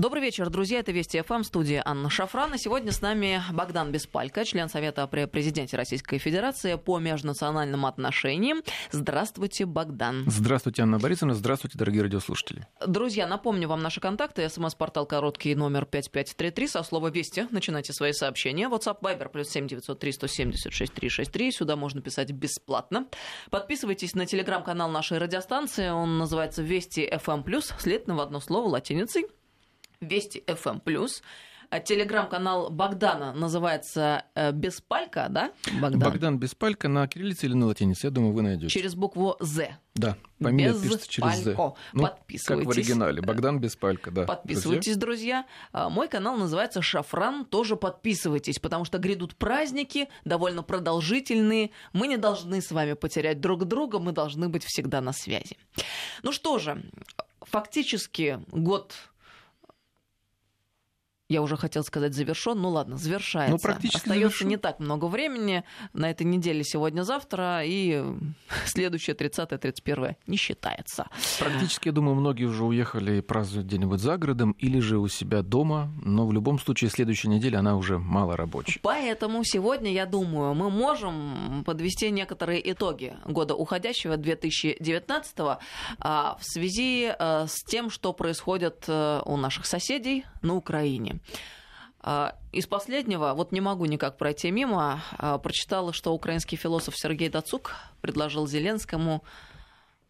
Добрый вечер, друзья. Это Вести ФМ, студия Анна Шафрана. Сегодня с нами Богдан Беспалько, член Совета при президенте Российской Федерации по межнациональным отношениям. Здравствуйте, Богдан. Здравствуйте, Анна Борисовна. Здравствуйте, дорогие радиослушатели. Друзья, напомню вам наши контакты. СМС-портал короткий номер 5533. Со слова «Вести» начинайте свои сообщения. WhatsApp Viber плюс 7903 176 363. Сюда можно писать бесплатно. Подписывайтесь на телеграм-канал нашей радиостанции. Он называется «Вести ФМ+,» следовательно, в одно слово латиницей. Вести FM+. А телеграм-канал Богдана называется э, Беспалька, да? Богдан? Богдан Беспалька на кириллице или на латинице, я думаю, вы найдете. Через букву «З». Да, фамилия Без пишется через «З». Ну, Подписывайтесь. Как в оригинале, Богдан Беспалька, да. Подписывайтесь, друзья. друзья. Мой канал называется «Шафран», тоже подписывайтесь, потому что грядут праздники, довольно продолжительные. Мы не должны с вами потерять друг друга, мы должны быть всегда на связи. Ну что же, фактически год я уже хотел сказать завершен, ну ладно, завершается. Ну, практически Остается завершен. не так много времени на этой неделе сегодня-завтра, и следующее 30-31 не считается. Практически, я думаю, многие уже уехали и празднуют где-нибудь за городом или же у себя дома, но в любом случае следующая неделя, она уже мало рабочая. Поэтому сегодня, я думаю, мы можем подвести некоторые итоги года уходящего 2019 а, в связи а, с тем, что происходит э, у наших соседей на Украине. А, из последнего, вот не могу никак пройти мимо, а, прочитала, что украинский философ Сергей Дацук предложил Зеленскому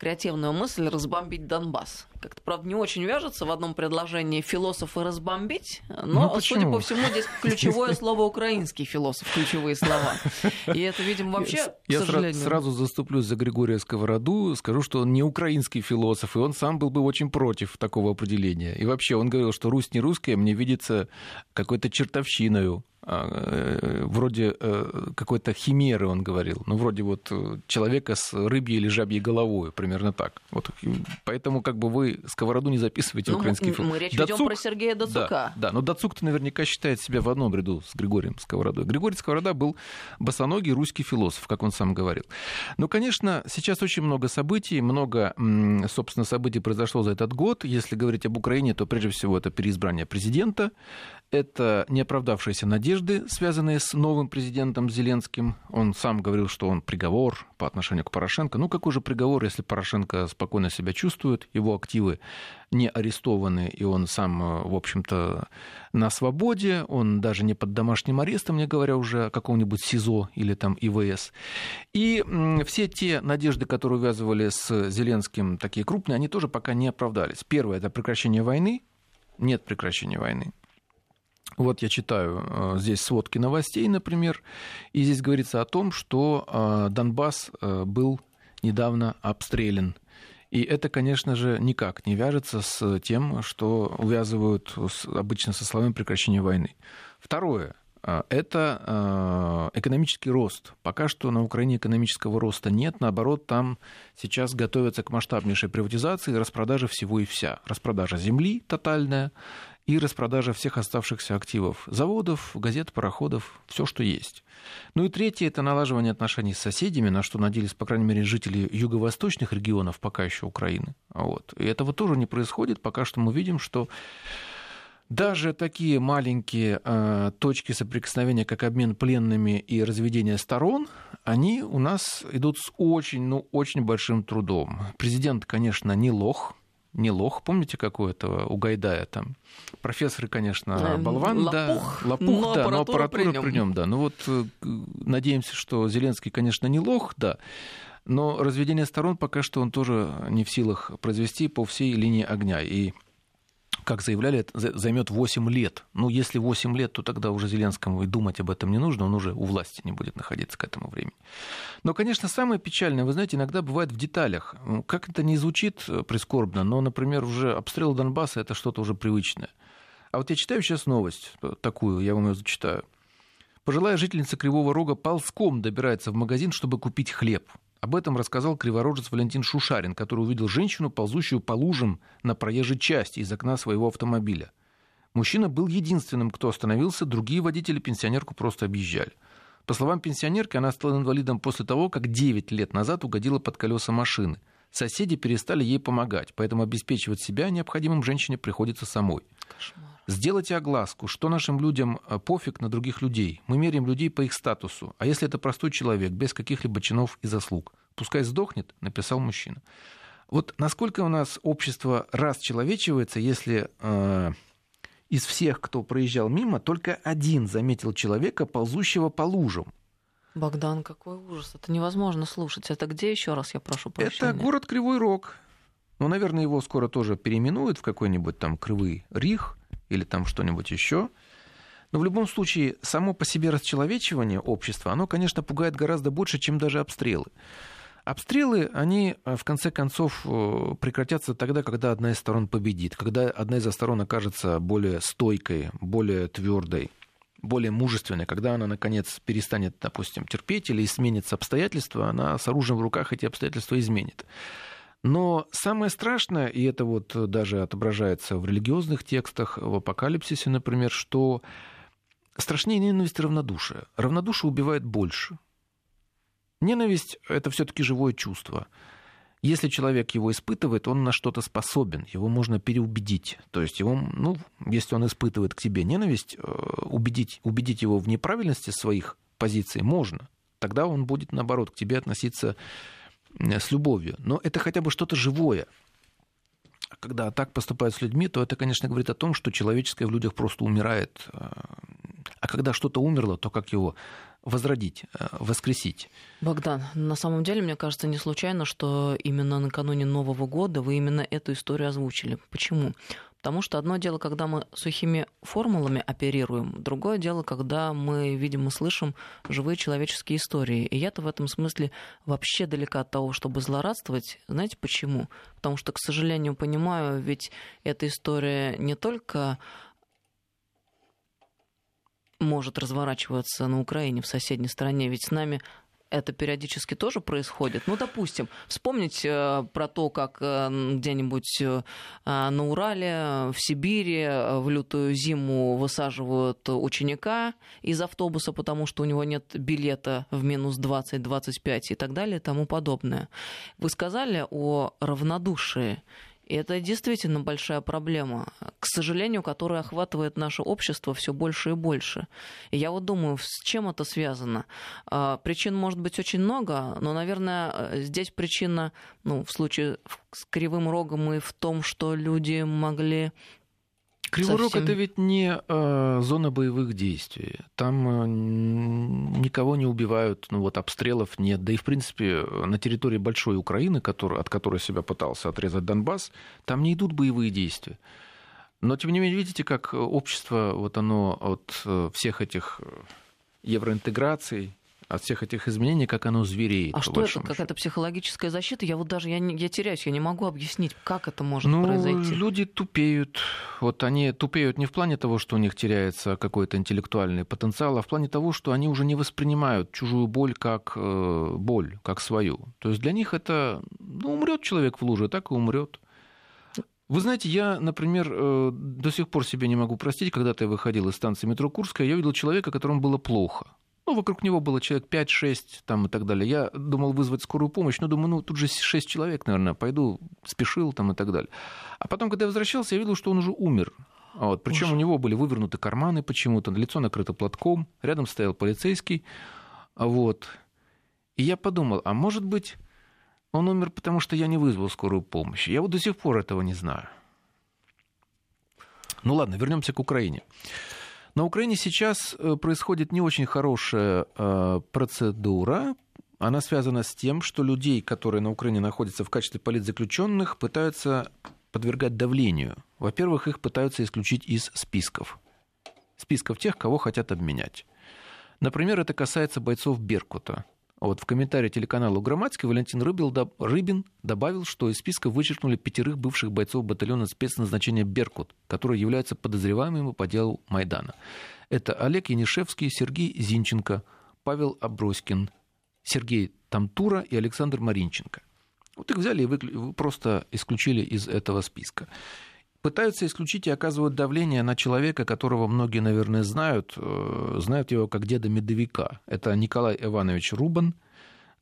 креативную мысль разбомбить Донбасс. Как-то, правда, не очень вяжется в одном предложении философ и разбомбить, но, ну, судя по всему, здесь ключевое слово украинский философ, ключевые слова. И это, видимо, вообще, Я к сожалению... сразу заступлюсь за Григория Сковороду, скажу, что он не украинский философ, и он сам был бы очень против такого определения. И вообще, он говорил, что Русь не русская, мне видится какой-то чертовщиною, а, э, вроде э, какой-то химеры, он говорил, ну, вроде вот э, человека с рыбьей или жабьей головой, примерно так. Вот, поэтому как бы вы сковороду не записываете ну, украинский фильм. Мы речь Дацук, ведем про Сергея Дацука. Да, да но Дацук-то наверняка считает себя в одном ряду с Григорием Сковородой. Григорий Сковорода был босоногий русский философ, как он сам говорил. Но, конечно, сейчас очень много событий, много, собственно, событий произошло за этот год. Если говорить об Украине, то прежде всего это переизбрание президента, это неоправдавшиеся надежды, связанные с новым президентом Зеленским. Он сам говорил, что он приговор по отношению к Порошенко. Ну, какой же приговор, если Порошенко спокойно себя чувствует, его активы не арестованы, и он сам, в общем-то, на свободе, он даже не под домашним арестом, не говоря уже о каком-нибудь СИЗО или там ИВС. И все те надежды, которые увязывали с Зеленским, такие крупные, они тоже пока не оправдались. Первое – это прекращение войны. Нет прекращения войны. Вот я читаю э, здесь сводки новостей, например, и здесь говорится о том, что э, Донбасс э, был недавно обстрелян. И это, конечно же, никак не вяжется с тем, что увязывают обычно со словами прекращения войны. Второе это экономический рост. Пока что на Украине экономического роста нет. Наоборот, там сейчас готовятся к масштабнейшей приватизации и распродаже всего и вся. Распродажа земли тотальная, и распродажа всех оставшихся активов заводов, газет, пароходов, все, что есть. Ну и третье – это налаживание отношений с соседями, на что надеялись, по крайней мере, жители юго-восточных регионов, пока еще Украины. Вот. И этого тоже не происходит. Пока что мы видим, что даже такие маленькие э, точки соприкосновения, как обмен пленными и разведение сторон, они у нас идут с очень, ну, очень большим трудом. Президент, конечно, не лох, не лох, помните, какой это у Гайдая там? Профессоры, конечно, эм, болван, лопух, да, лопух, но да, аппаратура но аппаратура при при нем, да. Ну вот э, надеемся, что Зеленский, конечно, не лох, да, но разведение сторон пока что он тоже не в силах произвести по всей линии огня. И как заявляли, это займет 8 лет. Ну, если 8 лет, то тогда уже Зеленскому и думать об этом не нужно, он уже у власти не будет находиться к этому времени. Но, конечно, самое печальное, вы знаете, иногда бывает в деталях. Ну, как это не звучит прискорбно, но, например, уже обстрел Донбасса – это что-то уже привычное. А вот я читаю сейчас новость такую, я вам ее зачитаю. Пожилая жительница Кривого Рога ползком добирается в магазин, чтобы купить хлеб. Об этом рассказал криворожец Валентин Шушарин, который увидел женщину, ползущую по лужам на проезжей части из окна своего автомобиля. Мужчина был единственным, кто остановился, другие водители пенсионерку просто объезжали. По словам пенсионерки, она стала инвалидом после того, как 9 лет назад угодила под колеса машины. Соседи перестали ей помогать, поэтому обеспечивать себя необходимым женщине приходится самой. Кошмар. Сделайте огласку, что нашим людям э, пофиг на других людей. Мы меряем людей по их статусу. А если это простой человек, без каких-либо чинов и заслуг? Пускай сдохнет, написал мужчина. Вот насколько у нас общество расчеловечивается, если э, из всех, кто проезжал мимо, только один заметил человека, ползущего по лужам. Богдан, какой ужас. Это невозможно слушать. Это где еще раз, я прошу прощения? Это город Кривой Рог. Ну, наверное, его скоро тоже переименуют в какой-нибудь там Кривый Рих или там что-нибудь еще. Но в любом случае, само по себе расчеловечивание общества, оно, конечно, пугает гораздо больше, чем даже обстрелы. Обстрелы, они э, в конце концов э, прекратятся тогда, когда одна из сторон победит, когда одна из сторон окажется более стойкой, более твердой, более мужественной, когда она, наконец, перестанет, допустим, терпеть или изменится обстоятельства, она с оружием в руках эти обстоятельства изменит. Но самое страшное, и это вот даже отображается в религиозных текстах, в апокалипсисе, например, что страшнее ненависть равнодушие. Равнодушие убивает больше. Ненависть — это все-таки живое чувство. Если человек его испытывает, он на что-то способен, его можно переубедить. То есть его, ну, если он испытывает к тебе ненависть, э, убедить, убедить его в неправильности своих позиций можно. Тогда он будет, наоборот, к тебе относиться с любовью. Но это хотя бы что-то живое. Когда так поступают с людьми, то это, конечно, говорит о том, что человеческое в людях просто умирает. А когда что-то умерло, то как его возродить, э, воскресить. Богдан, на самом деле, мне кажется, не случайно, что именно накануне Нового года вы именно эту историю озвучили. Почему? Потому что одно дело, когда мы сухими формулами оперируем, другое дело, когда мы видим и слышим живые человеческие истории. И я-то в этом смысле вообще далека от того, чтобы злорадствовать. Знаете почему? Потому что, к сожалению, понимаю, ведь эта история не только может разворачиваться на Украине, в соседней стране, ведь с нами это периодически тоже происходит. Ну, допустим, вспомнить э, про то, как э, где-нибудь э, на Урале, в Сибири в лютую зиму высаживают ученика из автобуса, потому что у него нет билета в минус 20-25 и так далее и тому подобное. Вы сказали о равнодушии. И это действительно большая проблема, к сожалению, которая охватывает наше общество все больше и больше. И я вот думаю, с чем это связано? А, причин может быть очень много, но, наверное, здесь причина, ну, в случае с кривым рогом и в том, что люди могли Кривой Рог это ведь не э, зона боевых действий. Там э, никого не убивают, ну вот обстрелов нет. Да и в принципе на территории большой Украины, который, от которой себя пытался отрезать Донбасс, там не идут боевые действия. Но тем не менее, видите, как общество, вот оно от э, всех этих э, евроинтеграций, от всех этих изменений, как оно звереет. А что это, какая-то психологическая защита? Я вот даже я, я теряюсь, я не могу объяснить, как это может ну, произойти. Люди тупеют. Вот они тупеют не в плане того, что у них теряется какой-то интеллектуальный потенциал, а в плане того, что они уже не воспринимают чужую боль как э, боль, как свою. То есть для них это, ну, умрет человек в луже, так и умрет. Вы знаете, я, например, э, до сих пор себе не могу простить, когда-то я выходил из станции метро Курская, я видел человека, которому было плохо. Ну, вокруг него было человек 5-6 там, и так далее. Я думал вызвать скорую помощь, но думаю, ну, тут же 6 человек, наверное, пойду, спешил там и так далее. А потом, когда я возвращался, я видел, что он уже умер. Вот. Причем у него были вывернуты карманы почему-то, лицо накрыто платком, рядом стоял полицейский. Вот. И я подумал, а может быть, он умер, потому что я не вызвал скорую помощь. Я вот до сих пор этого не знаю. Ну ладно, вернемся к Украине. На Украине сейчас э, происходит не очень хорошая э, процедура. Она связана с тем, что людей, которые на Украине находятся в качестве политзаключенных, пытаются подвергать давлению. Во-первых, их пытаются исключить из списков. Списков тех, кого хотят обменять. Например, это касается бойцов Беркута. Вот в комментарии телеканалу «Громадский» Валентин Рыбин, добавил, что из списка вычеркнули пятерых бывших бойцов батальона спецназначения «Беркут», которые являются подозреваемыми по делу Майдана. Это Олег Янишевский, Сергей Зинченко, Павел Аброськин, Сергей Тамтура и Александр Маринченко. Вот их взяли и выклю... просто исключили из этого списка пытаются исключить и оказывают давление на человека, которого многие, наверное, знают. Э, знают его как деда Медовика. Это Николай Иванович Рубан,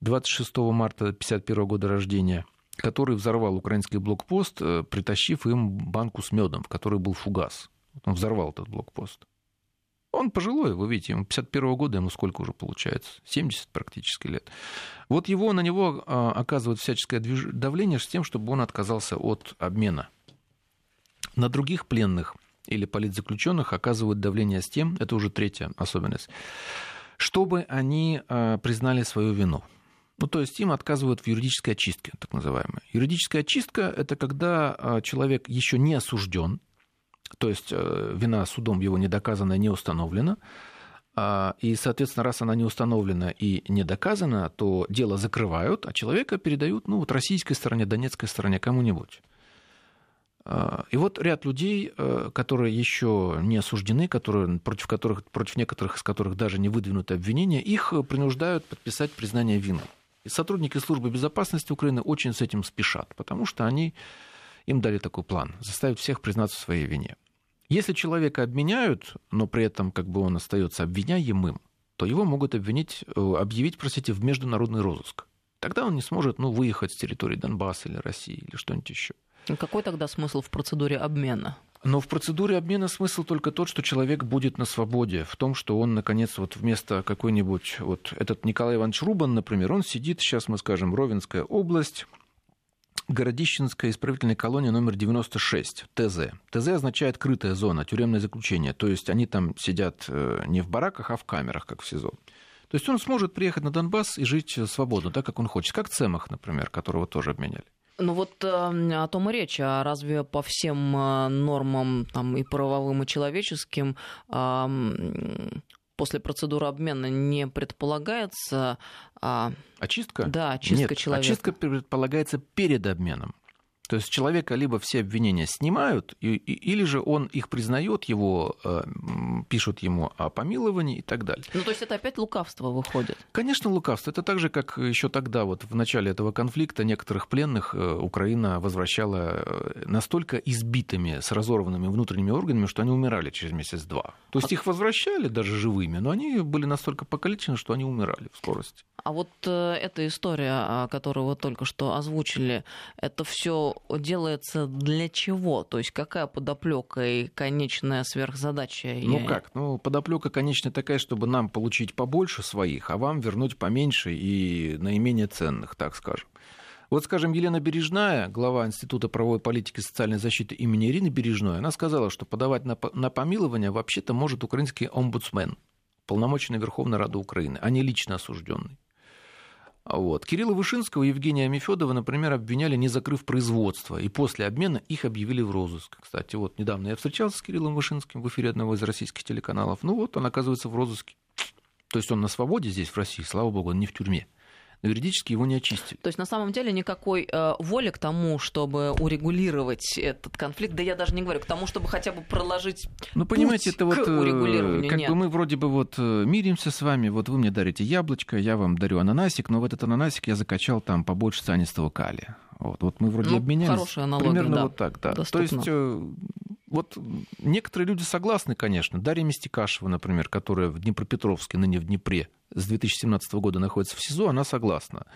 26 марта 1951 года рождения. который взорвал украинский блокпост, э, притащив им банку с медом, в которой был фугас. Он взорвал этот блокпост. Он пожилой, вы видите, ему 51 года, ему сколько уже получается? 70 практически лет. Вот его, на него а, оказывают всяческое давление с тем, чтобы он отказался от обмена. На других пленных или политзаключенных оказывают давление с тем, это уже третья особенность, чтобы они а, признали свою вину. Ну, то есть им отказывают в юридической очистке, так называемой. Юридическая очистка – это когда а, человек еще не осужден, то есть э, вина судом его не доказана, не установлена. А, и, соответственно, раз она не установлена и не доказана, то дело закрывают, а человека передают ну, вот российской стороне, донецкой стороне, кому-нибудь. А, и вот ряд людей, э, которые еще не осуждены, которые, против, которых, против некоторых из которых даже не выдвинуты обвинения, их принуждают подписать признание вины. И сотрудники службы безопасности Украины очень с этим спешат, потому что они им дали такой план – заставить всех признаться в своей вине. Если человека обменяют, но при этом как бы он остается обвиняемым, то его могут обвинить, э, объявить, простите, в международный розыск. Тогда он не сможет ну, выехать с территории Донбасса или России или что-нибудь еще. Какой тогда смысл в процедуре обмена? Но в процедуре обмена смысл только тот, что человек будет на свободе, в том, что он, наконец, вот вместо какой-нибудь, вот этот Николай Иванович Рубан, например, он сидит, сейчас мы скажем, Ровенская область, Городищенская исправительная колония номер 96, ТЗ. ТЗ означает крытая зона, тюремное заключение. То есть они там сидят э, не в бараках, а в камерах, как в СИЗО. То есть он сможет приехать на Донбасс и жить свободно, так, как он хочет. Как Цемах, например, которого тоже обменяли. Ну вот э, о том и речь. А разве по всем э, нормам там, и правовым, и человеческим после процедуры обмена не предполагается... А... Очистка? Да, очистка Нет, человека. очистка предполагается перед обменом. То есть человека либо все обвинения снимают, и, и, или же он их признает, его э, пишут ему о помиловании и так далее. Ну, то есть это опять лукавство выходит? Конечно, лукавство. Это так же, как еще тогда, вот в начале этого конфликта, некоторых пленных э, Украина возвращала э, настолько избитыми, с разорванными внутренними органами, что они умирали через месяц-два. То есть а... их возвращали даже живыми, но они были настолько покалечены, что они умирали в скорости. А вот э, эта история, которую вы только что озвучили, это все делается для чего? То есть какая подоплека и конечная сверхзадача? Ну как? Ну, подоплека конечная такая, чтобы нам получить побольше своих, а вам вернуть поменьше и наименее ценных, так скажем. Вот, скажем, Елена Бережная, глава Института правовой политики и социальной защиты имени Ирины Бережной, она сказала, что подавать на, на помилование вообще-то может украинский омбудсмен, полномоченный Верховной Рады Украины, а не лично осужденный. Вот. Кирилла Вышинского и Евгения Амифедова, например, обвиняли, не закрыв производство, и после обмена их объявили в розыск. Кстати, вот недавно я встречался с Кириллом Вышинским в эфире одного из российских телеканалов. Ну вот, он оказывается в розыске. То есть он на свободе здесь, в России, слава богу, он не в тюрьме но юридически его не очистили. То есть на самом деле никакой э, воли к тому, чтобы урегулировать этот конфликт, да я даже не говорю, к тому, чтобы хотя бы проложить Ну, понимаете, это вот э, как нет. бы мы вроде бы вот э, миримся с вами, вот вы мне дарите яблочко, я вам дарю ананасик, но в этот ананасик я закачал там побольше цианистого калия. Вот, вот мы вроде ну, обменялись. Хорошая аналогия, Примерно да, вот так, да. Доступно. То есть э, вот некоторые люди согласны, конечно. Дарья Мистикашева, например, которая в Днепропетровске, ныне в Днепре, с 2017 года находится в СИЗО, она согласна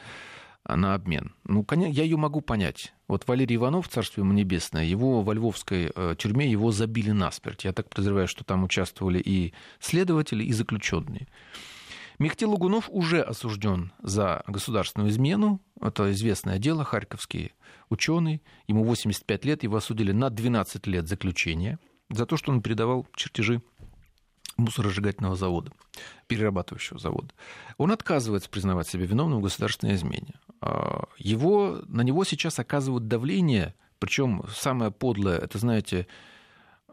на обмен. Ну, я ее могу понять. Вот Валерий Иванов, царствие ему небесное, его во львовской э, тюрьме его забили насмерть. Я так подозреваю, что там участвовали и следователи, и заключенные. Михтил Лугунов уже осужден за государственную измену. Это известное дело, харьковский ученый. Ему 85 лет, его осудили на 12 лет заключения за то, что он передавал чертежи мусоросжигательного завода, перерабатывающего завода. Он отказывается признавать себя виновным в государственной измене. А, его, на него сейчас оказывают давление, причем самое подлое, это, знаете,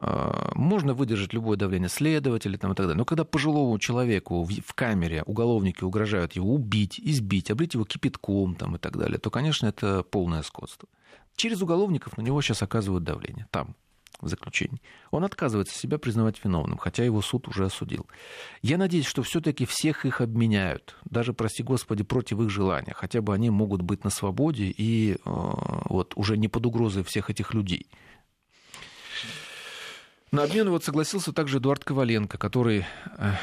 можно выдержать любое давление следователя там, и так далее. Но когда пожилому человеку в, в камере уголовники угрожают его убить, избить, облить его кипятком там, и так далее, то, конечно, это полное скотство. Через уголовников на него сейчас оказывают давление. Там, в заключении. Он отказывается себя признавать виновным, хотя его суд уже осудил. Я надеюсь, что все-таки всех их обменяют, даже, прости господи, против их желания. Хотя бы они могут быть на свободе и э, вот, уже не под угрозой всех этих людей. На обмен вот согласился также Эдуард Коваленко, который э,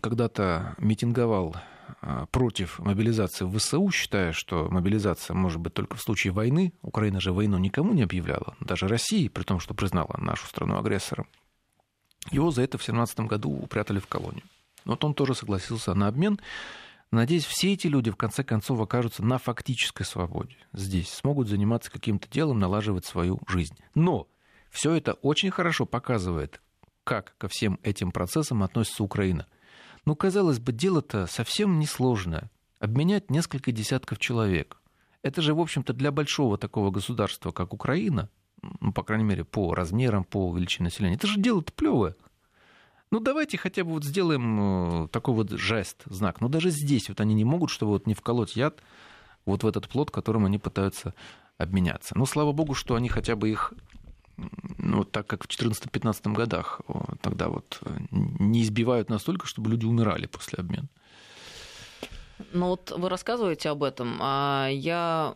когда-то митинговал а, против мобилизации в ВСУ, считая, что мобилизация может быть только в случае войны, Украина же войну никому не объявляла, даже России, при том, что признала нашу страну агрессором, его за это в 2017 году упрятали в колонию. Вот он тоже согласился на обмен. Надеюсь, все эти люди в конце концов окажутся на фактической свободе здесь, смогут заниматься каким-то делом, налаживать свою жизнь. Но все это очень хорошо показывает, как ко всем этим процессам относится Украина. Ну, казалось бы, дело-то совсем несложное. Обменять несколько десятков человек. Это же, в общем-то, для большого такого государства, как Украина, ну, по крайней мере, по размерам, по величине населения, это же дело-то плевое. Ну, давайте хотя бы вот сделаем э, такой вот жест, знак. Но даже здесь вот они не могут, чтобы вот не вколоть яд вот в этот плод, которым они пытаются обменяться. Ну, слава богу, что они хотя бы их ну, так как в 2014-2015 годах тогда вот э, не избивают настолько, чтобы люди умирали после обмена. Ну вот вы рассказываете об этом, а я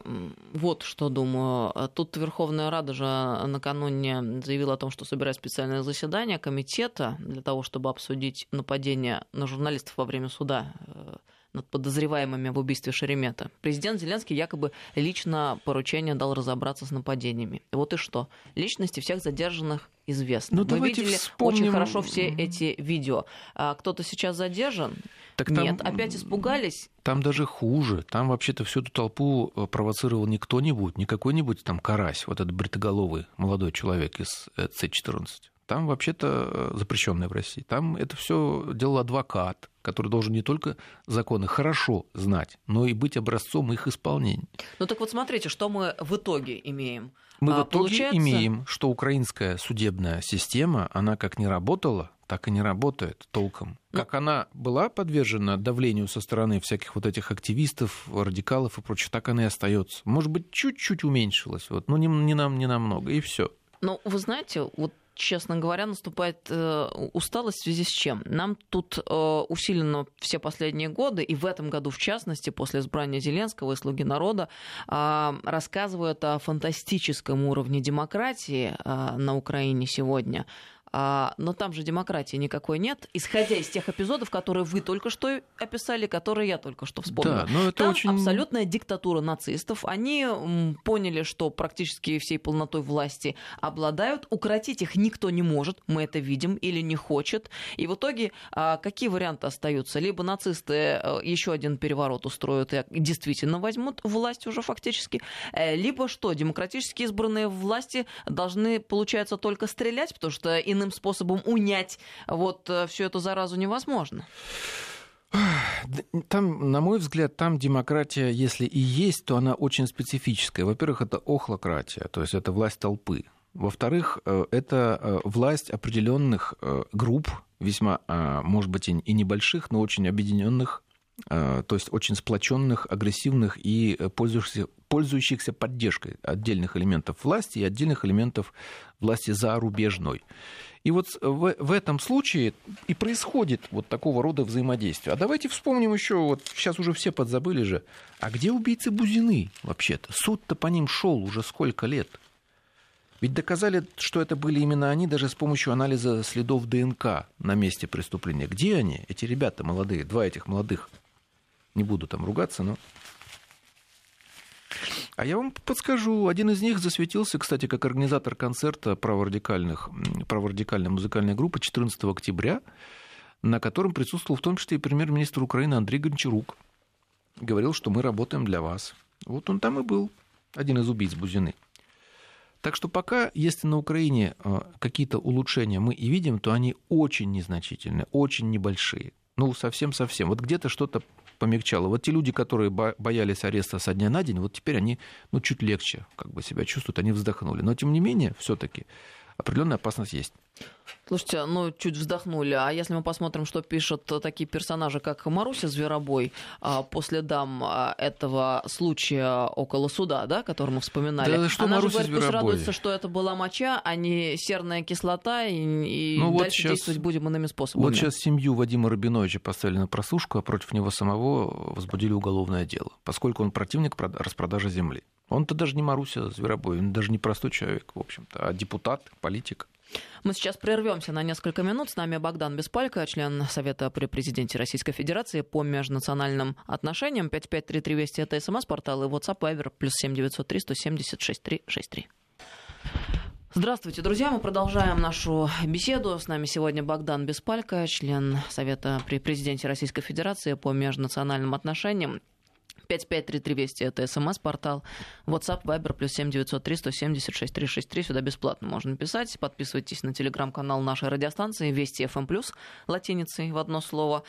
вот что думаю. Тут Верховная Рада же накануне заявила о том, что собирает специальное заседание комитета для того, чтобы обсудить нападение на журналистов во время суда э, над подозреваемыми в убийстве Шеремета. Президент Зеленский якобы лично поручение дал разобраться с нападениями. Вот и что? Личности всех задержанных известны. Ну, Мы видели вспомним... очень хорошо все эти видео. А кто-то сейчас задержан? Так там... Нет, опять испугались. Там даже хуже. Там вообще-то всю эту толпу э, провоцировал не кто-нибудь, не какой-нибудь там карась, вот этот бритоголовый молодой человек из э, С-14. Там вообще-то э, запрещенное в России. Там это все делал адвокат, который должен не только законы хорошо знать, но и быть образцом их исполнения. Ну так вот смотрите, что мы в итоге имеем. Мы а, в итоге получается... имеем, что украинская судебная система, она как не работала, так и не работает толком. Ну... Как она была подвержена давлению со стороны всяких вот этих активистов, радикалов и прочее, так она и остается. Может быть, чуть-чуть уменьшилась, вот, но не, не, нам, не намного, и все. Ну, вы знаете, вот честно говоря, наступает э, усталость в связи с чем? Нам тут э, усиленно все последние годы, и в этом году в частности, после избрания Зеленского и «Слуги народа», э, рассказывают о фантастическом уровне демократии э, на Украине сегодня. А, но там же демократии никакой нет, исходя из тех эпизодов, которые вы только что описали, которые я только что вспомнила. Да, но это там очень... абсолютная диктатура нацистов. Они поняли, что практически всей полнотой власти обладают. Укротить их никто не может, мы это видим, или не хочет. И в итоге а, какие варианты остаются? Либо нацисты э, еще один переворот устроят и действительно возьмут власть уже фактически, э, либо что, демократически избранные власти должны, получается, только стрелять, потому что иным иным способом унять вот э, всю эту заразу невозможно. Там, на мой взгляд, там демократия, если и есть, то она очень специфическая. Во-первых, это охлократия, то есть это власть толпы. Во-вторых, э, это э, власть определенных групп, весьма, может быть, и небольших, но очень объединенных, то есть очень сплоченных, агрессивных и пользующихся, пользующихся поддержкой отдельных элементов власти и отдельных элементов власти зарубежной. И вот в, в этом случае и происходит вот такого рода взаимодействие. А давайте вспомним еще, вот сейчас уже все подзабыли же, а где убийцы Бузины вообще-то? Суд-то по ним шел уже сколько лет? Ведь доказали, что это были именно они, даже с помощью анализа следов ДНК на месте преступления. Где они, эти ребята молодые, два этих молодых? Не буду там ругаться, но а я вам подскажу, один из них засветился, кстати, как организатор концерта праворадикальных, праворадикальной музыкальной группы 14 октября, на котором присутствовал в том числе и премьер-министр Украины Андрей Гончарук. Говорил, что мы работаем для вас. Вот он там и был, один из убийц Бузины. Так что пока, если на Украине э, какие-то улучшения мы и видим, то они очень незначительные, очень небольшие. Ну, совсем-совсем. Вот где-то что-то помягчало. Вот те люди, которые боялись ареста со дня на день, вот теперь они ну, чуть легче как бы себя чувствуют, они вздохнули. Но тем не менее, все-таки определенная опасность есть. Слушайте, ну чуть вздохнули. А если мы посмотрим, что пишут такие персонажи, как Маруся Зверобой, а, по следам а, этого случая около суда, да, который мы вспоминали. Да, что Она Маруся же говорит, пусть радуется, что это была моча, а не серная кислота, и, и ну, дальше вот сейчас, действовать будем иными способами. Вот сейчас семью Вадима Рабиновича поставили на просушку, а против него самого возбудили уголовное дело, поскольку он противник распродажи земли. Он-то даже не Маруся Зверобой, он даже не простой человек, в общем-то, а депутат, политик. Мы сейчас прервемся на несколько минут. С нами Богдан Беспалько, член Совета при президенте Российской Федерации по межнациональным отношениям. 5533 Вести это СМС-портал и WhatsApp Viber плюс 7903 176 363. Здравствуйте, друзья. Мы продолжаем нашу беседу. С нами сегодня Богдан Беспалько, член Совета при президенте Российской Федерации по межнациональным отношениям. 5533 Вести это смс-портал. WhatsApp, Viber, плюс 7903 176 363. Сюда бесплатно можно писать. Подписывайтесь на телеграм-канал нашей радиостанции Вести FM+, латиницей в одно слово.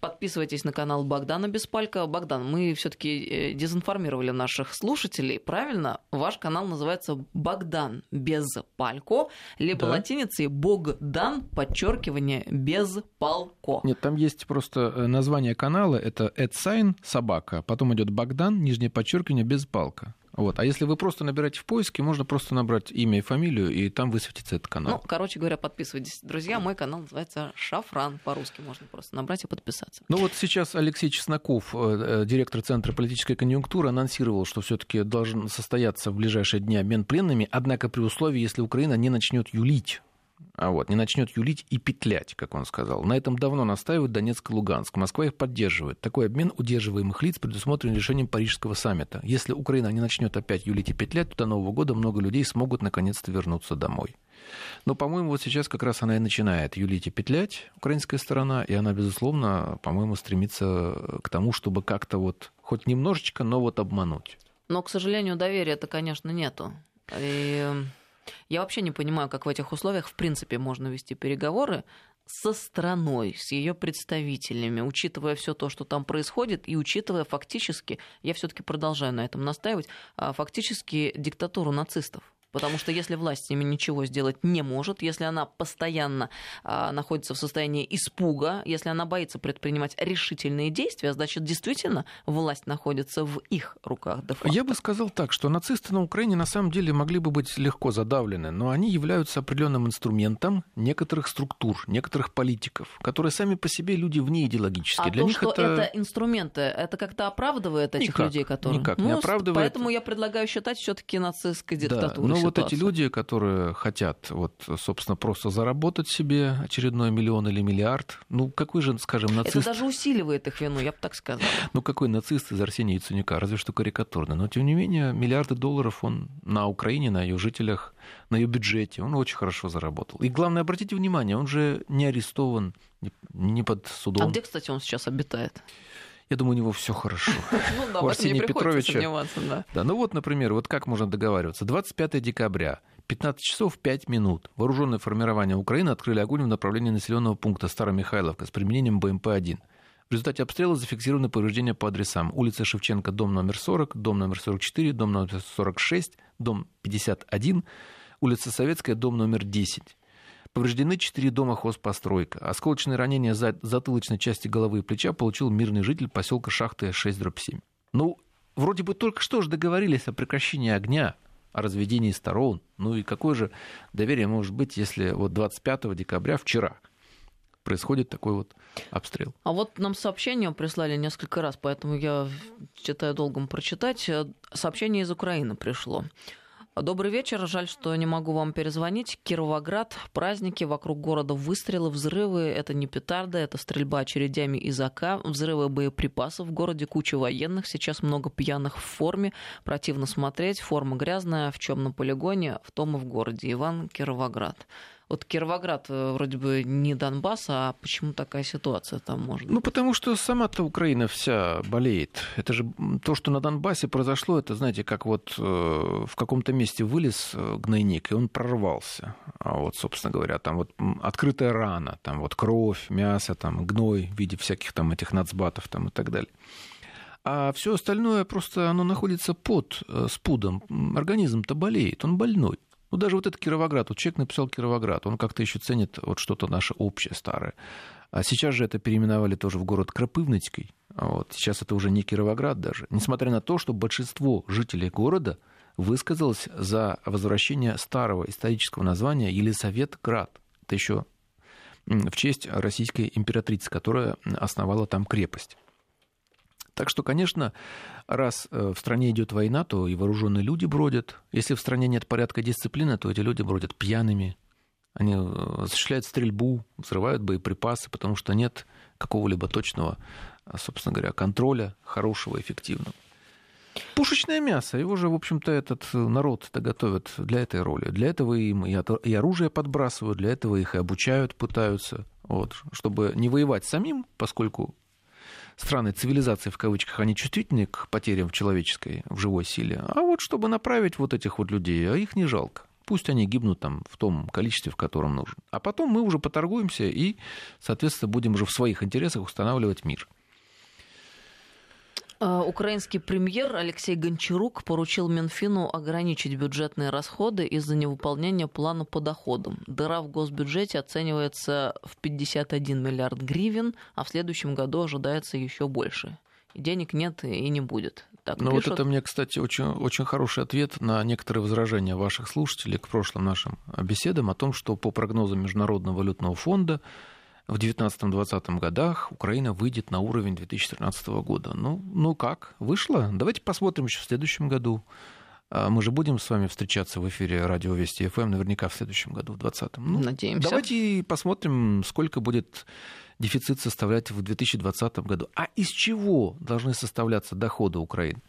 Подписывайтесь на канал Богдана Беспалько. Богдан, мы все-таки э, дезинформировали наших слушателей. Правильно, ваш канал называется Богдан без палько, либо да. латиницей Богдан, подчеркивание, без палко. Нет, там есть просто э, название канала, это AdSign собака, потом идет Богдан, нижнее подчеркивание, без палка. Вот. А если вы просто набираете в поиске, можно просто набрать имя и фамилию, и там высветится этот канал. Ну, короче говоря, подписывайтесь. Друзья, мой канал называется «Шафран». По-русски можно просто набрать и подписаться. Ну вот сейчас Алексей Чесноков, э, э, директор Центра политической конъюнктуры, анонсировал, что все таки должен состояться в ближайшие дни обмен пленными, однако при условии, если Украина не начнет юлить а вот, не начнет юлить и петлять, как он сказал. На этом давно настаивают Донецк и Луганск. Москва их поддерживает. Такой обмен удерживаемых лиц предусмотрен решением Парижского саммита. Если Украина не начнет опять юлить и петлять, то до Нового года много людей смогут наконец-то вернуться домой. Но, по-моему, вот сейчас как раз она и начинает юлить и петлять, украинская сторона, и она, безусловно, по-моему, стремится к тому, чтобы как-то вот хоть немножечко, но вот обмануть. Но, к сожалению, доверия-то, конечно, нету. И я вообще не понимаю, как в этих условиях в принципе можно вести переговоры со страной, с ее представителями, учитывая все то, что там происходит, и учитывая фактически, я все-таки продолжаю на этом настаивать, а, фактически диктатуру нацистов. Потому что если власть с ними ничего сделать не может, если она постоянно а, находится в состоянии испуга, если она боится предпринимать решительные действия, значит, действительно власть находится в их руках. Я бы сказал так, что нацисты на Украине на самом деле могли бы быть легко задавлены, но они являются определенным инструментом некоторых структур, некоторых политиков, которые сами по себе люди вне идеологические. А Для то, них что это... это инструменты, это как-то оправдывает этих никак, людей, которые... Никак ну, не оправдывает. Поэтому я предлагаю считать все-таки нацистской диктатурой. Да, вот эти люди, которые хотят, вот, собственно, просто заработать себе очередной миллион или миллиард, ну, какой же, скажем, нацист... Это даже усиливает их вину, я бы так сказала. Ну, какой нацист из Арсения Яценюка, разве что карикатурно. Но, тем не менее, миллиарды долларов он на Украине, на ее жителях, на ее бюджете, он очень хорошо заработал. И главное, обратите внимание, он же не арестован, не под судом. А где, кстати, он сейчас обитает? Я думаю, у него все хорошо. Ну, да, у Арсения Петровича. Да. да, ну вот, например, вот как можно договариваться. 25 декабря, 15 часов 5 минут. Вооруженные формирования Украины открыли огонь в направлении населенного пункта Старомихайловка с применением БМП-1. В результате обстрела зафиксированы повреждения по адресам. Улица Шевченко, дом номер 40, дом номер 44, дом номер 46, дом 51, улица Советская, дом номер 10. Повреждены четыре дома хозпостройка. Осколочные ранения за затылочной части головы и плеча получил мирный житель поселка Шахты 6 7. Ну, вроде бы только что же договорились о прекращении огня, о разведении сторон. Ну и какое же доверие может быть, если вот 25 декабря, вчера, происходит такой вот обстрел. А вот нам сообщение прислали несколько раз, поэтому я считаю долгом прочитать. Сообщение из Украины пришло. Добрый вечер. Жаль, что не могу вам перезвонить. Кировоград. Праздники. Вокруг города выстрелы, взрывы. Это не петарды, это стрельба очередями из АК. Взрывы боеприпасов. В городе куча военных. Сейчас много пьяных в форме. Противно смотреть. Форма грязная. В чем на полигоне, в том и в городе. Иван Кировоград. Вот Кировоград э, вроде бы не Донбасс, а почему такая ситуация там может Ну, потому что сама-то Украина вся болеет. Это же то, что на Донбассе произошло, это, знаете, как вот э, в каком-то месте вылез э, гнойник, и он прорвался. А вот, собственно говоря, там вот открытая рана, там вот кровь, мясо, там гной в виде всяких там этих нацбатов там и так далее. А все остальное просто оно находится под спудом. Организм-то болеет, он больной. Ну, даже вот этот Кировоград, вот человек написал Кировоград, он как-то еще ценит вот что-то наше общее, старое. А сейчас же это переименовали тоже в город Крапивницкий. Вот. Сейчас это уже не Кировоград даже. Несмотря на то, что большинство жителей города высказалось за возвращение старого исторического названия Елисаветград. Это еще в честь российской императрицы, которая основала там крепость. Так что, конечно, раз э, в стране идет война, то и вооруженные люди бродят. Если в стране нет порядка дисциплины, то эти люди бродят пьяными. Они э, осуществляют стрельбу, взрывают боеприпасы, потому что нет какого-либо точного, э, собственно говоря, контроля хорошего, эффективного. Пушечное мясо, его же, в общем-то, этот народ-то готовят для этой роли. Для этого им и оружие подбрасывают, для этого их и обучают, пытаются, вот, чтобы не воевать самим, поскольку страны цивилизации, в кавычках, они чувствительны к потерям в человеческой, в живой силе. А вот чтобы направить вот этих вот людей, а их не жалко. Пусть они гибнут там в том количестве, в котором нужно. А потом мы уже поторгуемся и, соответственно, будем уже в своих интересах устанавливать мир. А, украинский премьер Алексей Гончарук поручил Минфину ограничить бюджетные расходы из-за невыполнения плана по доходам. Дыра в госбюджете оценивается в 51 миллиард гривен, а в следующем году ожидается еще больше. Денег нет и не будет. Так ну вот это мне, кстати, очень, очень хороший ответ на некоторые возражения ваших слушателей к прошлым нашим беседам о том, что по прогнозам Международного валютного фонда в 2019-2020 годах Украина выйдет на уровень 2013 года. Ну, ну как, вышло? Давайте посмотрим еще в следующем году. А мы же будем с вами встречаться в эфире радио Вести ФМ наверняка в следующем году, в 2020. Ну, Надеемся. Давайте посмотрим, сколько будет дефицит составлять в 2020 году. А из чего должны составляться доходы Украины?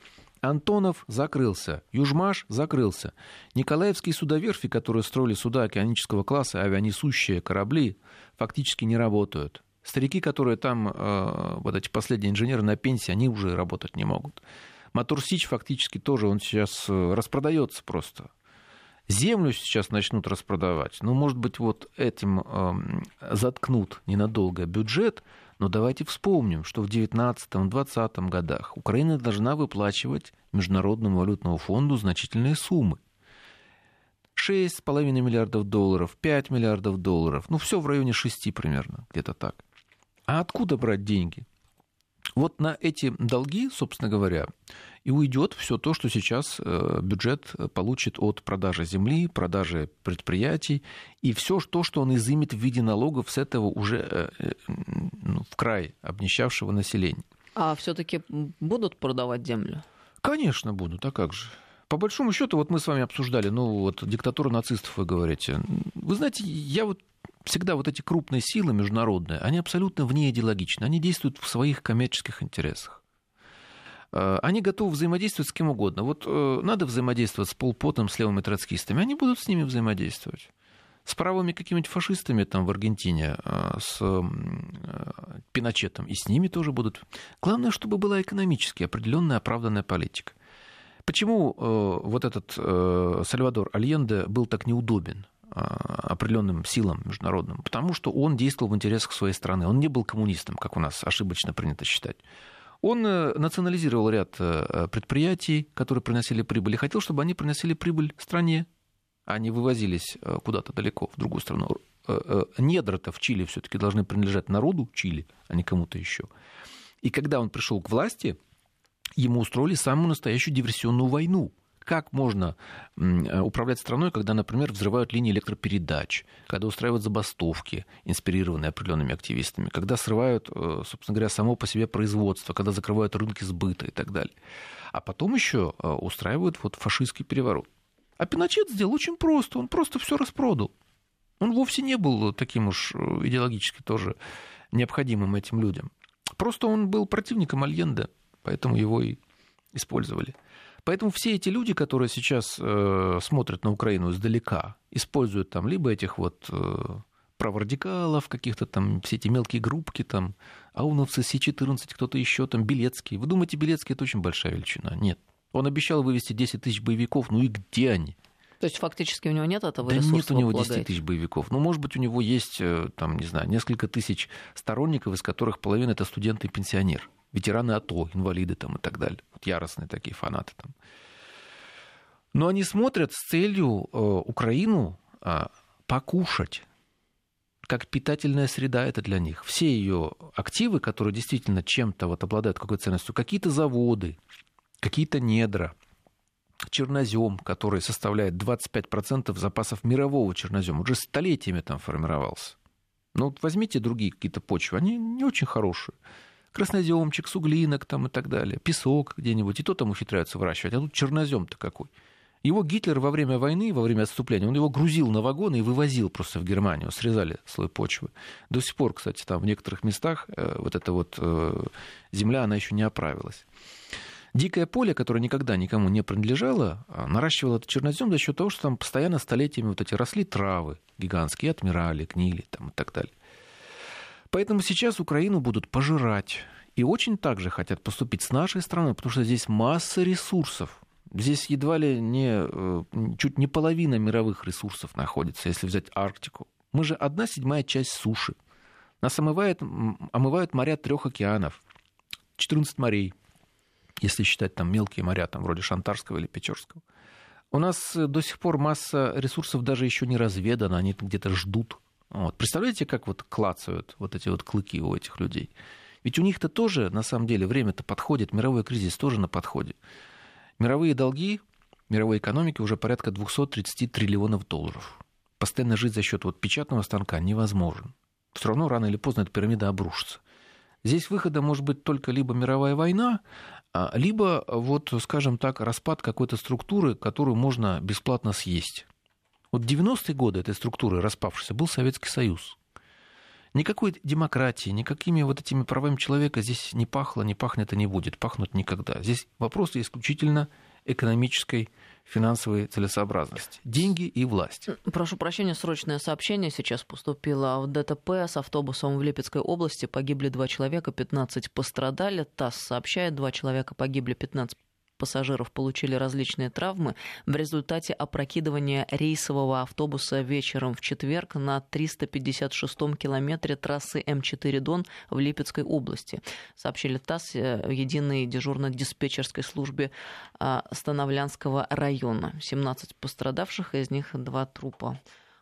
Антонов закрылся, Южмаш закрылся. Николаевские судоверфи, которые строили суда океанического класса, авианесущие корабли, фактически не работают. Старики, которые там, э, вот эти последние инженеры на пенсии, они уже работать не могут. Мотор Сич фактически тоже, он сейчас э, распродается просто. Землю сейчас начнут распродавать. Ну, может быть, вот этим э, заткнут ненадолго бюджет, но давайте вспомним, что в 2019-2020 годах Украина должна выплачивать Международному валютному фонду значительные суммы. 6,5 миллиардов долларов, 5 миллиардов долларов, ну все в районе 6 примерно, где-то так. А откуда брать деньги? Вот на эти долги, собственно говоря, и уйдет все то, что сейчас э, бюджет получит от продажи земли, продажи предприятий, и все то, что он изымет в виде налогов с этого уже э, э, ну, в край обнищавшего населения. А все-таки будут продавать землю? Конечно, будут, а как же? По большому счету, вот мы с вами обсуждали, ну вот диктатура нацистов, вы говорите. Вы знаете, я вот всегда вот эти крупные силы международные, они абсолютно вне идеологичны, они действуют в своих коммерческих интересах. Э, они готовы взаимодействовать с кем угодно. Вот э, надо взаимодействовать с Полпотом, с левыми троцкистами, они будут с ними взаимодействовать. С правыми какими-нибудь фашистами там в Аргентине, э, с Пиночетом, и с ними тоже будут. Главное, чтобы была экономически определенная оправданная политика. Почему вот этот Сальвадор Альенде был так неудобен определенным силам международным? Потому что он действовал в интересах своей страны. Он не был коммунистом, как у нас ошибочно принято считать. Он национализировал ряд предприятий, которые приносили прибыль, и хотел, чтобы они приносили прибыль стране, а не вывозились куда-то далеко, в другую страну. Недра-то в Чили все-таки должны принадлежать народу Чили, а не кому-то еще. И когда он пришел к власти, ему устроили самую настоящую диверсионную войну. Как можно э, управлять страной, когда, например, взрывают линии электропередач, когда устраивают забастовки, инспирированные определенными активистами, когда срывают, э, собственно говоря, само по себе производство, когда закрывают рынки сбыта и так далее. А потом еще э, устраивают вот фашистский переворот. А Пиночет сделал очень просто, он просто все распродал. Он вовсе не был таким уж идеологически тоже необходимым этим людям. Просто он был противником Альенде поэтому его и использовали. Поэтому все эти люди, которые сейчас э, смотрят на Украину издалека, используют там либо этих вот э, праворадикалов, каких-то там, все эти мелкие группки, там, ауновцы, Си-14, кто-то еще, там, Белецкий. Вы думаете, Белецкий это очень большая величина? Нет. Он обещал вывести 10 тысяч боевиков, ну и где они? То есть фактически у него нет этого да ресурса? нет у него 10 тысяч боевиков. Ну, может быть, у него есть, э, там, не знаю, несколько тысяч сторонников, из которых половина это студенты и пенсионер ветераны АТО, инвалиды там и так далее. Вот яростные такие фанаты там. Но они смотрят с целью э, Украину э, покушать как питательная среда это для них. Все ее активы, которые действительно чем-то вот обладают какой ценностью, какие-то заводы, какие-то недра, чернозем, который составляет 25% запасов мирового чернозема, уже столетиями там формировался. Ну вот возьмите другие какие-то почвы, они не очень хорошие красноземчик, суглинок там и так далее, песок где-нибудь, и то там ухитряются выращивать, а тут чернозем-то какой. Его Гитлер во время войны, во время отступления, он его грузил на вагоны и вывозил просто в Германию, срезали слой почвы. До сих пор, кстати, там в некоторых местах э, вот эта вот э, земля, она еще не оправилась. Дикое поле, которое никогда никому не принадлежало, а, наращивало этот чернозем за счет того, что там постоянно столетиями вот эти росли травы гигантские, отмирали, гнили там, и так далее. Поэтому сейчас Украину будут пожирать. И очень так же хотят поступить с нашей страной, потому что здесь масса ресурсов. Здесь едва ли не, э, чуть не половина мировых ресурсов находится, если взять Арктику. Мы же одна седьмая часть суши. Нас омывают, омывают моря трех океанов, 14 морей, если считать там мелкие моря, там вроде Шантарского или Печорского. У нас до сих пор масса ресурсов даже еще не разведана, они где-то ждут. Вот. Представляете, как вот клацают вот эти вот клыки у этих людей? Ведь у них-то тоже, на самом деле, время-то подходит, мировой кризис тоже на подходе. Мировые долги мировой экономики уже порядка 230 триллионов долларов. Постоянно жить за счет вот печатного станка невозможно. Все равно рано или поздно эта пирамида обрушится. Здесь выхода может быть только либо мировая война, а, либо, вот, скажем так, распад какой-то структуры, которую можно бесплатно съесть. Вот 90-е годы этой структуры распавшейся был Советский Союз. Никакой демократии, никакими вот этими правами человека здесь не пахло, не пахнет и не будет, пахнуть никогда. Здесь вопрос исключительно экономической, финансовой целесообразности. Деньги и власть. Прошу прощения, срочное сообщение сейчас поступило в ДТП с автобусом в Липецкой области. Погибли два человека, 15 пострадали. ТАСС сообщает, два человека погибли, 15 пассажиров получили различные травмы в результате опрокидывания рейсового автобуса вечером в четверг на 356-м километре трассы М4 Дон в Липецкой области. Сообщили ТАСС э, единой дежурно-диспетчерской службе а, Становлянского района. 17 пострадавших, из них два трупа,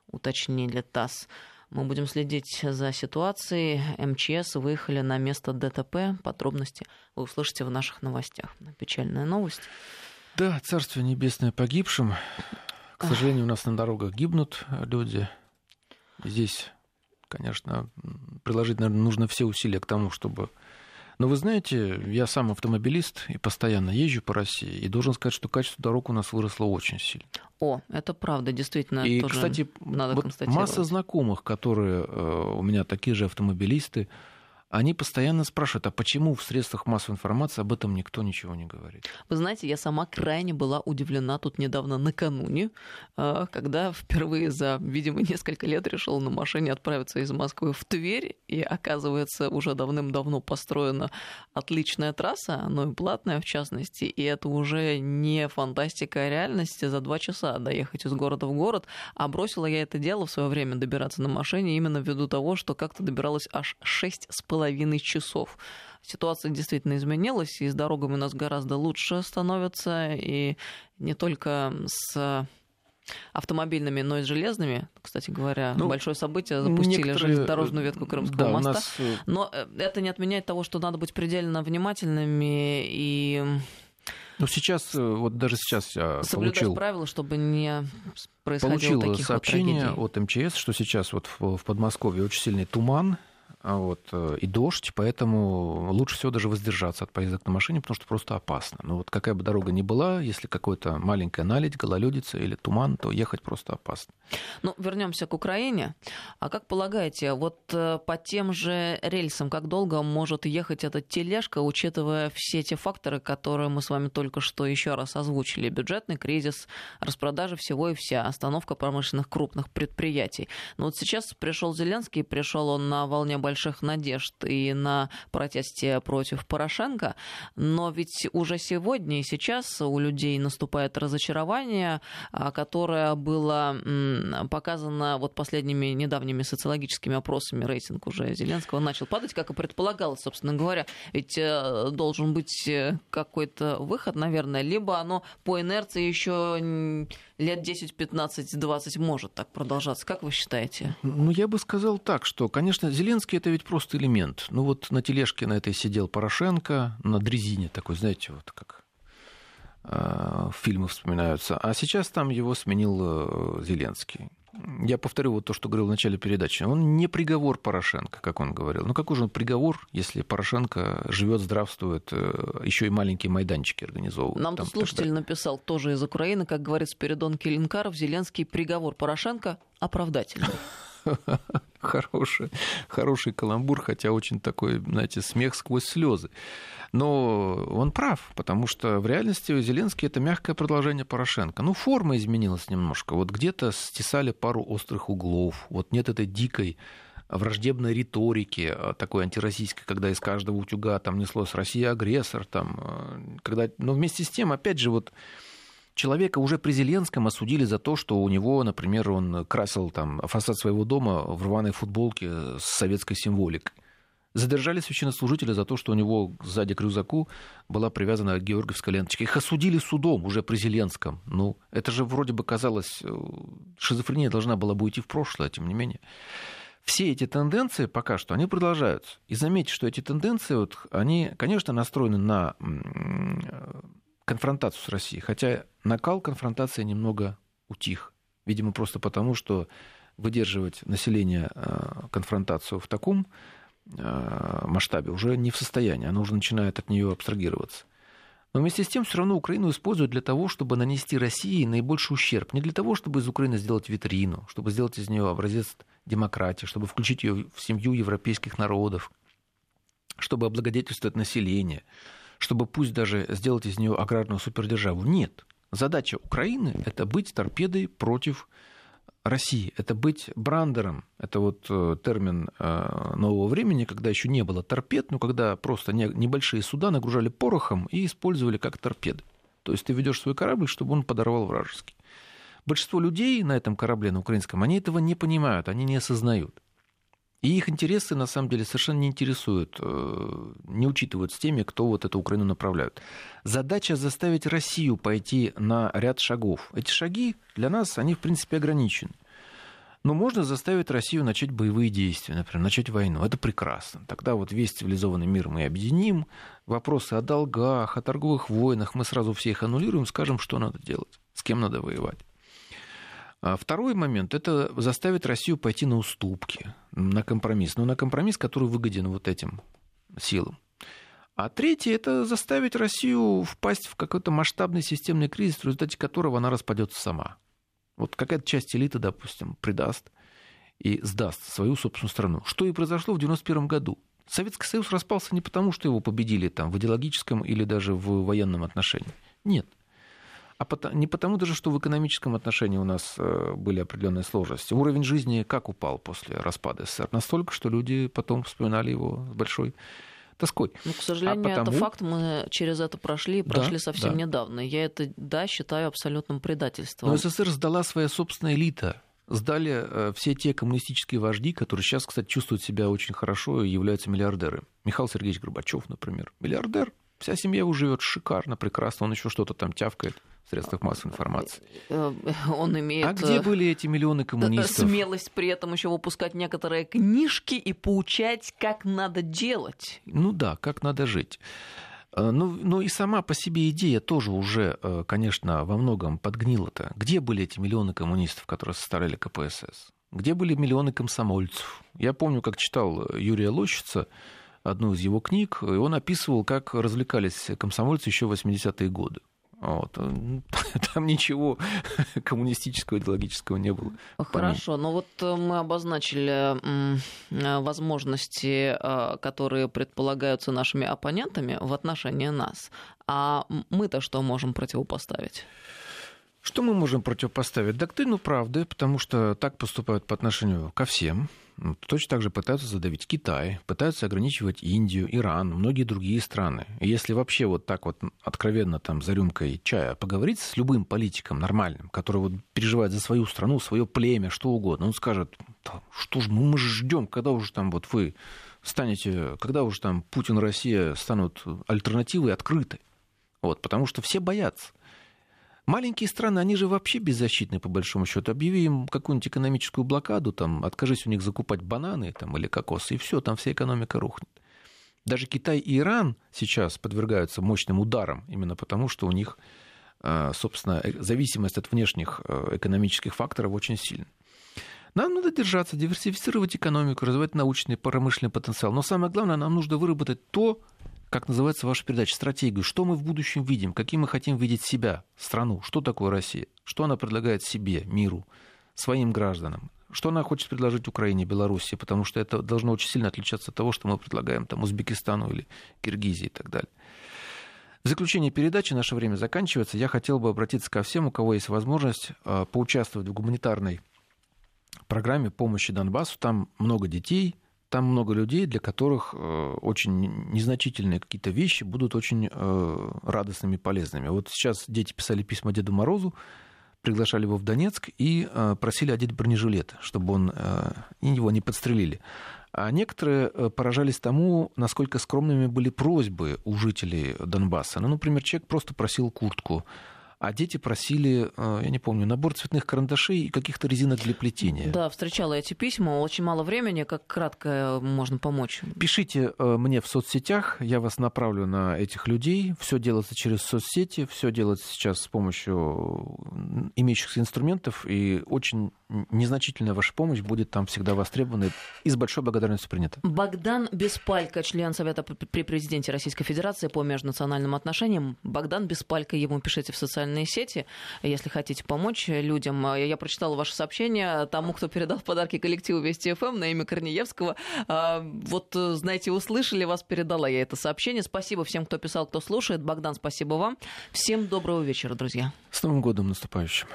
уточнили ТАСС. Мы будем следить за ситуацией. МЧС выехали на место ДТП. Подробности вы услышите в наших новостях. Печальная новость. Да, Царствие Небесное погибшим. К сожалению, у нас на дорогах гибнут люди. Здесь, конечно, приложить, наверное, нужно все усилия к тому, чтобы но вы знаете, я сам автомобилист и постоянно езжу по России, и должен сказать, что качество дорог у нас выросло очень сильно. О, это правда, действительно. И, кстати, надо вот масса знакомых, которые э, у меня такие же автомобилисты, они постоянно спрашивают, а почему в средствах массовой информации об этом никто ничего не говорит? Вы знаете, я сама крайне была удивлена тут недавно накануне, а, когда впервые за, видимо, несколько лет решила на машине отправиться из Москвы в Тверь, и оказывается, уже давным-давно построена отличная трасса, но и платная в частности, и это уже не фантастика, а реальность за два часа доехать из города в город, а бросила я это дело в свое время добираться на машине именно ввиду того, что как-то добиралась аж шесть с половиной часов. Ситуация действительно изменилась, и с дорогами у нас гораздо лучше становится, и не только с автомобильными, но и с железными. Кстати говоря, ну, большое событие. Запустили некоторые... железнодорожную ветку Крымского да, моста. Нас... Э, но э, это не отменяет того, что надо быть предельно внимательными и ну, сейчас, э, вот даже сейчас я Соблюдать получил... правила, чтобы не происходило получил таких сообщение вот от МЧС, что сейчас вот в Подмосковье очень сильный туман, вот, э, и дождь, поэтому лучше всего даже воздержаться от поездок на машине, потому что просто опасно. Но вот какая бы дорога ни была, если какая-то маленькая наледь, гололедица или туман, то ехать просто опасно. Ну, вернемся к Украине. А как полагаете, вот э, по тем же рельсам, как долго может ехать эта тележка, учитывая все те факторы, которые мы с вами только что еще раз озвучили? Бюджетный кризис, распродажа всего и вся, остановка промышленных крупных предприятий. Но вот сейчас пришел Зеленский, пришел он на волне большой больших надежд и на протесте против Порошенко, но ведь уже сегодня и сейчас у людей наступает разочарование, а, которое было показано вот последними недавними социологическими опросами, рейтинг уже Зеленского начал падать, как и предполагалось, собственно говоря. Ведь э, должен быть э, какой-то выход, наверное, либо оно по инерции еще лет 10, 15, 20 может так продолжаться. Как вы считаете? Ну, я бы сказал так, что, конечно, Зеленский это ведь просто элемент. Ну, вот на тележке на этой сидел Порошенко, на дрезине такой, знаете, вот как э, фильмы вспоминаются. А сейчас там его сменил э, Зеленский. я повторю вот то, что говорил в начале передачи, он не приговор Порошенко, как он говорил. Ну какой же он приговор, если Порошенко живет, здравствует, э, еще и маленькие майданчики организовывает? Нам тут слушатель написал тоже из Украины, как говорит Спиридон Келинкаров, Зеленский приговор Порошенко оправдательный. Хороший, хороший каламбур, хотя очень такой, знаете, смех сквозь слезы. Но он прав, потому что в реальности Зеленский это мягкое продолжение Порошенко. Ну, форма изменилась немножко. Вот где-то стесали пару острых углов. Вот нет этой дикой враждебной риторики, а, такой антироссийской, когда из каждого утюга там неслось «Россия агрессор», там, а, когда... но вместе с тем, опять же, вот человека уже при Зеленском осудили за то, что у него, например, он красил там фасад своего дома в рваной футболке с советской символикой. Задержали священнослужителя за то, что у него сзади к рюкзаку была привязана георгиевская ленточка. Их осудили судом уже при Зеленском. Ну, это же вроде бы казалось, э, шизофрения должна была бы уйти в прошлое, тем не менее. Все эти тенденции пока что, они продолжаются. И заметьте, что эти тенденции, вот, они, конечно, настроены на конфронтацию с Россией, хотя накал конфронтации немного утих. Видимо, просто потому, что выдерживать население э, конфронтацию в таком Э, масштабе уже не в состоянии, она уже начинает от нее абстрагироваться. Но вместе с тем все равно Украину используют для того, чтобы нанести России наибольший ущерб. Не для того, чтобы из Украины сделать витрину, чтобы сделать из нее образец демократии, чтобы включить ее в семью европейских народов, чтобы облагодетельствовать население, чтобы пусть даже сделать из нее аграрную супердержаву. Нет. Задача Украины – это быть торпедой против России. Это быть брандером. Это вот э, термин э, нового времени, когда еще не было торпед, но когда просто небольшие суда нагружали порохом и использовали как торпеды. То есть ты ведешь свой корабль, чтобы он подорвал вражеский. Большинство людей на этом корабле, на украинском, они этого не понимают, они не осознают. И их интересы, на самом деле, совершенно не интересуют, э, не учитывают с теми, кто вот эту Украину направляют. Задача заставить Россию пойти на ряд шагов. Эти шаги для нас, они, в принципе, ограничены. Но можно заставить Россию начать боевые действия, например, начать войну. Это прекрасно. Тогда вот весь цивилизованный мир мы объединим. Вопросы о долгах, о торговых войнах мы сразу все их аннулируем, скажем, что надо делать, с кем надо воевать. А второй момент – это заставить Россию пойти на уступки, на компромисс. Но на компромисс, который выгоден вот этим силам. А третье – это заставить Россию впасть в какой-то масштабный системный кризис, в результате которого она распадется сама. Вот какая-то часть элиты, допустим, предаст и сдаст свою собственную страну. Что и произошло в 1991 году. Советский Союз распался не потому, что его победили там, в идеологическом или даже в военном отношении. Нет – а не потому даже, что в экономическом отношении у нас э, были определенные сложности. Уровень жизни как упал после распада СССР? Настолько, что люди потом вспоминали его с большой тоской. Ну, к сожалению, а потому... это факт. Мы через это прошли, прошли да, совсем да. недавно. Я это, да, считаю абсолютным предательством. Но СССР сдала своя собственная элита. Сдали э, все те коммунистические вожди, которые сейчас, кстати, чувствуют себя очень хорошо и являются миллиардерами. Михаил Сергеевич Горбачев, например, миллиардер. Вся семья его живет шикарно, прекрасно. Он еще что-то там тявкает в средствах массовой информации. Э, он имеет... А где были эти миллионы коммунистов? Смелость при этом еще выпускать некоторые книжки и поучать, как надо делать. Ну да, как надо жить. Э, ну, ну и сама по себе идея тоже уже, э, конечно, во многом подгнила-то. Где были эти миллионы коммунистов, которые составляли КПСС? Где были миллионы комсомольцев? Я помню, как читал Юрия Лощица одну из его книг, и он описывал, как развлекались комсомольцы еще в 80-е годы. Вот. Там ничего коммунистического, идеологического не было. Хорошо, но вот э, мы обозначили возможности, э, которые предполагаются нашими оппонентами в отношении нас. А мы-то что можем противопоставить? Что мы можем противопоставить? Доктрину правды, потому что так поступают по отношению ко всем. Точно так же пытаются задавить Китай, пытаются ограничивать Индию, Иран, многие другие страны. И если вообще вот так вот откровенно там за рюмкой чая поговорить с любым политиком нормальным, который вот переживает за свою страну, свое племя, что угодно, он скажет, что ж, мы же ждем, когда уже там вот вы станете, когда уже там Путин, Россия станут альтернативой открытой. Вот, потому что все боятся. Маленькие страны, они же вообще беззащитны, по большому счету. Объяви им какую-нибудь экономическую блокаду, там, откажись у них закупать бананы там, или кокосы, и все, там вся экономика рухнет. Даже Китай и Иран сейчас подвергаются мощным ударам, именно потому, что у них, а, собственно, э, зависимость от внешних э, экономических факторов очень сильна. Нам надо держаться, диверсифицировать экономику, развивать научный, промышленный потенциал. Но самое главное, нам нужно выработать то, как называется ваша передача, стратегию. Что мы в будущем видим, каким мы хотим видеть себя, страну, что такое Россия, что она предлагает себе, миру, своим гражданам. Что она хочет предложить Украине, Беларуси, потому что это должно очень сильно отличаться от того, что мы предлагаем там, Узбекистану или Киргизии и так далее. В заключение передачи наше время заканчивается. Я хотел бы обратиться ко всем, у кого есть возможность э, поучаствовать в гуманитарной программе помощи Донбассу. Там много детей, там много людей, для которых э, очень незначительные какие-то вещи будут очень э, радостными и полезными. Вот сейчас дети писали письма Деду Морозу, приглашали его в Донецк и просили одеть бронежилет, чтобы он, его не подстрелили. А некоторые э, поражались тому, насколько скромными были просьбы у жителей Донбасса. Ну, например, человек просто просил куртку, а дети просили, э, я не помню, набор цветных карандашей и каких-то резинок для плетения. Да, встречала эти письма, очень мало времени, как кратко можно помочь. Пишите э, мне в соцсетях, я вас направлю на этих людей. Все делается через соцсети, все делается сейчас с помощью имеющихся инструментов, и очень незначительная ваша помощь будет там всегда востребована и с большой благодарностью принята. Богдан Беспалько, член Совета при президенте Российской Федерации по межнациональным отношениям. Богдан Беспалько, ему пишите в социальные сети, если хотите помочь людям. Я прочитала ваше сообщение тому, кто передал подарки коллективу Вести ФМ на имя Корнеевского. А, вот, знаете, услышали вас, передала я это сообщение. Спасибо всем, кто писал, кто слушает. Богдан, спасибо вам. Всем доброго вечера, друзья. С Новым годом наступающим.